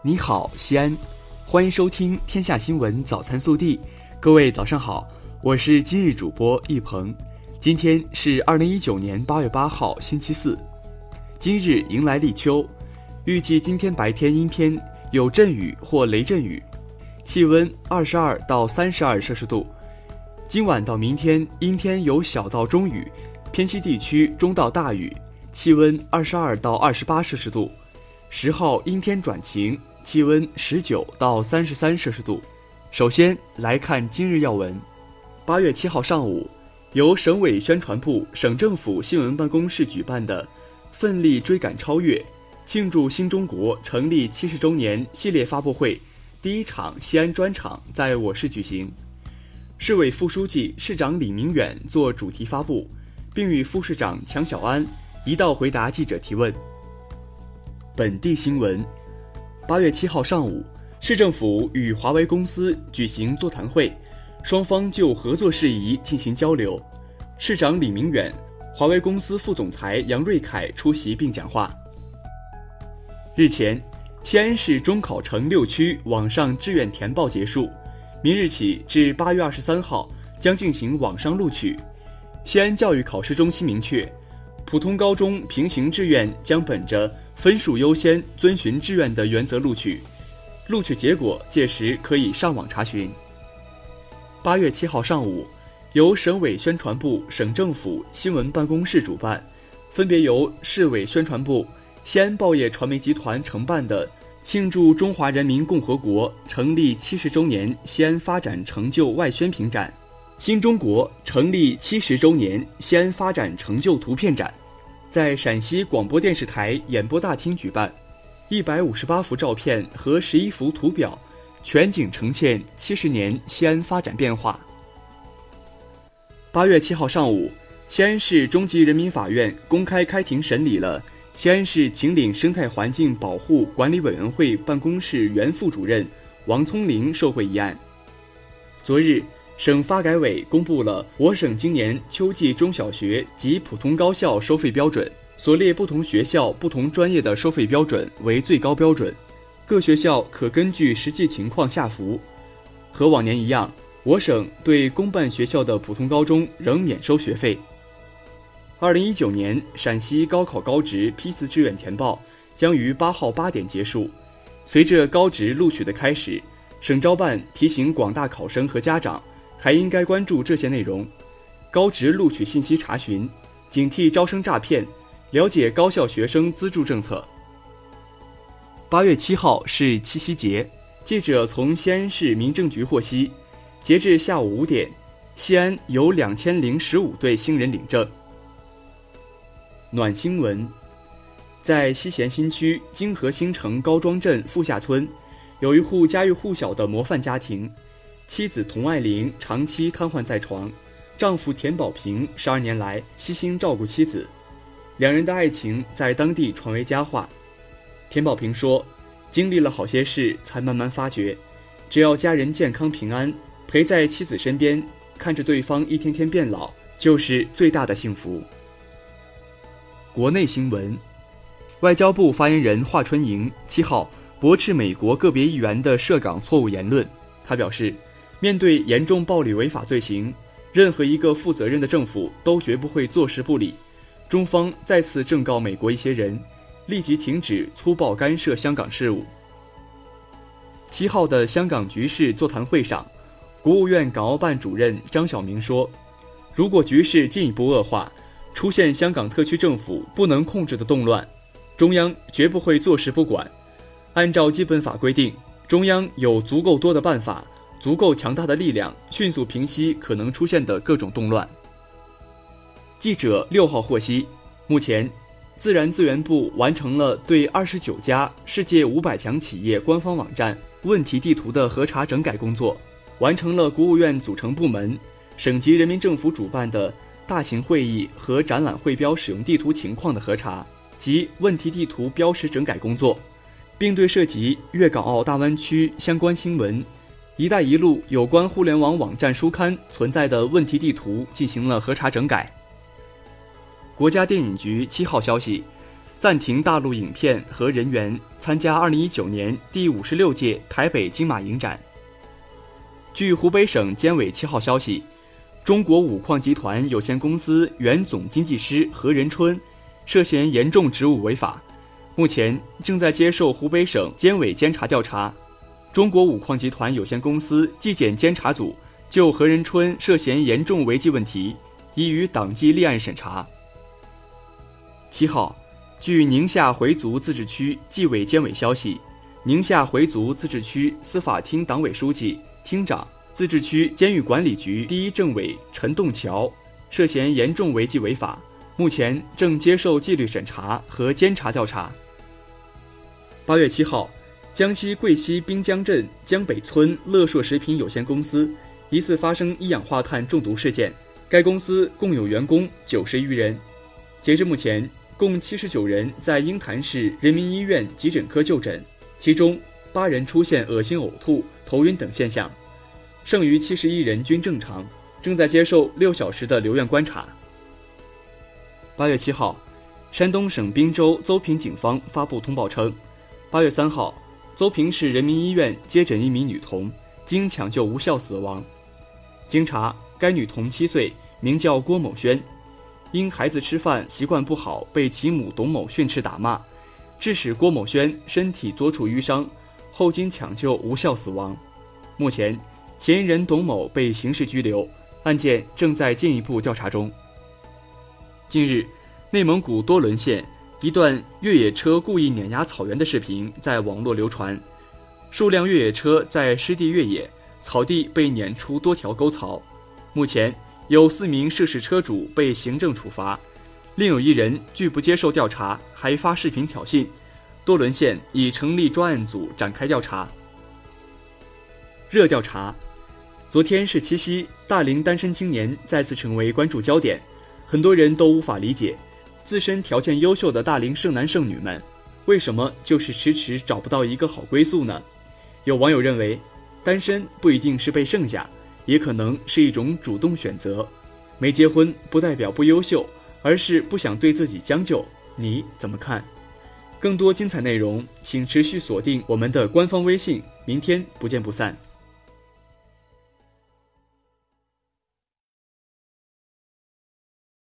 你好，西安，欢迎收听《天下新闻早餐速递》。各位早上好，我是今日主播易鹏。今天是二零一九年八月八号，星期四。今日迎来立秋，预计今天白天阴天，有阵雨或雷阵雨，气温二十二到三十二摄氏度。今晚到明天阴天有小到中雨，偏西地区中到大雨，气温二十二到二十八摄氏度。十号阴天转晴。气温十九到三十三摄氏度。首先来看今日要闻。八月七号上午，由省委宣传部、省政府新闻办公室举办的“奋力追赶超越，庆祝新中国成立七十周年”系列发布会第一场西安专场在我市举行。市委副书记、市长李明远作主题发布，并与副市长强小安一道回答记者提问。本地新闻。八月七号上午，市政府与华为公司举行座谈会，双方就合作事宜进行交流。市长李明远、华为公司副总裁杨瑞凯出席并讲话。日前，西安市中考城六区网上志愿填报结束，明日起至八月二十三号将进行网上录取。西安教育考试中心明确，普通高中平行志愿将本着。分数优先，遵循志愿的原则录取，录取结果届时可以上网查询。八月七号上午，由省委宣传部、省政府新闻办公室主办，分别由市委宣传部、西安报业传媒集团承办的庆祝中华人民共和国成立七十周年西安发展成就外宣品展、新中国成立七十周年西安发展成就图片展。在陕西广播电视台演播大厅举办，一百五十八幅照片和十一幅图表，全景呈现七十年西安发展变化。八月七号上午，西安市中级人民法院公开开庭审理了西安市秦岭生态环境保护管理委员会办公室原副主任王聪林受贿一案。昨日。省发改委公布了我省今年秋季中小学及普通高校收费标准，所列不同学校、不同专业的收费标准为最高标准，各学校可根据实际情况下浮。和往年一样，我省对公办学校的普通高中仍免收学费。二零一九年陕西高考高职批次志愿填报将于八号八点结束。随着高职录取的开始，省招办提醒广大考生和家长。还应该关注这些内容：高职录取信息查询，警惕招生诈骗，了解高校学生资助政策。八月七号是七夕节，记者从西安市民政局获悉，截至下午五点，西安有两千零十五对新人领证。暖新闻，在西咸新区金河新城高庄镇富下村，有一户家喻户晓的模范家庭。妻子童爱玲长期瘫痪在床，丈夫田宝平十二年来悉心照顾妻子，两人的爱情在当地传为佳话。田宝平说：“经历了好些事，才慢慢发觉，只要家人健康平安，陪在妻子身边，看着对方一天天变老，就是最大的幸福。”国内新闻，外交部发言人华春莹七号驳斥美国个别议员的涉港错误言论，他表示。面对严重暴力违法罪行，任何一个负责任的政府都绝不会坐视不理。中方再次正告美国一些人，立即停止粗暴干涉香港事务。七号的香港局势座谈会上，国务院港澳办主任张晓明说：“如果局势进一步恶化，出现香港特区政府不能控制的动乱，中央绝不会坐视不管。按照基本法规定，中央有足够多的办法。”足够强大的力量，迅速平息可能出现的各种动乱。记者六号获悉，目前，自然资源部完成了对二十九家世界五百强企业官方网站问题地图的核查整改工作，完成了国务院组成部门、省级人民政府主办的大型会议和展览会标使用地图情况的核查及问题地图标识整改工作，并对涉及粤港澳大湾区相关新闻。“一带一路”有关互联网网站书刊存在的问题地图进行了核查整改。国家电影局七号消息，暂停大陆影片和人员参加2019年第五十六届台北金马影展。据湖北省监委七号消息，中国五矿集团有限公司原总经济师何仁春涉嫌严重职务违法，目前正在接受湖北省监委监察调查。中国五矿集团有限公司纪检监察组就何仁春涉嫌严重违纪问题，已予党纪立案审查。七号，据宁夏回族自治区纪委监委消息，宁夏回族自治区司法厅党委书记、厅长、自治区监狱管理局第一政委陈栋桥涉嫌严重违纪违法，目前正接受纪律审查和监察调查。八月七号，江西贵溪滨江镇江北村乐硕食品有限公司疑似发生一氧化碳中毒事件，该公司共有员工九十余人，截至目前。共七十九人在鹰潭市人民医院急诊科就诊，其中八人出现恶心、呕吐、头晕等现象，剩余七十一人均正常，正在接受六小时的留院观察。八月七号，山东省滨州邹平警方发布通报称，八月三号，邹平市人民医院接诊一名女童，经抢救无效死亡。经查，该女童七岁，名叫郭某轩。因孩子吃饭习惯不好，被其母董某训斥打骂，致使郭某轩身体多处淤伤，后经抢救无效死亡。目前，嫌疑人董某被刑事拘留，案件正在进一步调查中。近日，内蒙古多伦县一段越野车故意碾压草原的视频在网络流传，数辆越野车在湿地越野，草地被碾出多条沟槽。目前。有四名涉事车主被行政处罚，另有一人拒不接受调查，还发视频挑衅。多伦县已成立专案组展开调查。热调查：昨天是七夕，大龄单身青年再次成为关注焦点，很多人都无法理解，自身条件优秀的大龄剩男剩女们，为什么就是迟迟找不到一个好归宿呢？有网友认为，单身不一定是被剩下。也可能是一种主动选择，没结婚不代表不优秀，而是不想对自己将就。你怎么看？更多精彩内容，请持续锁定我们的官方微信。明天不见不散。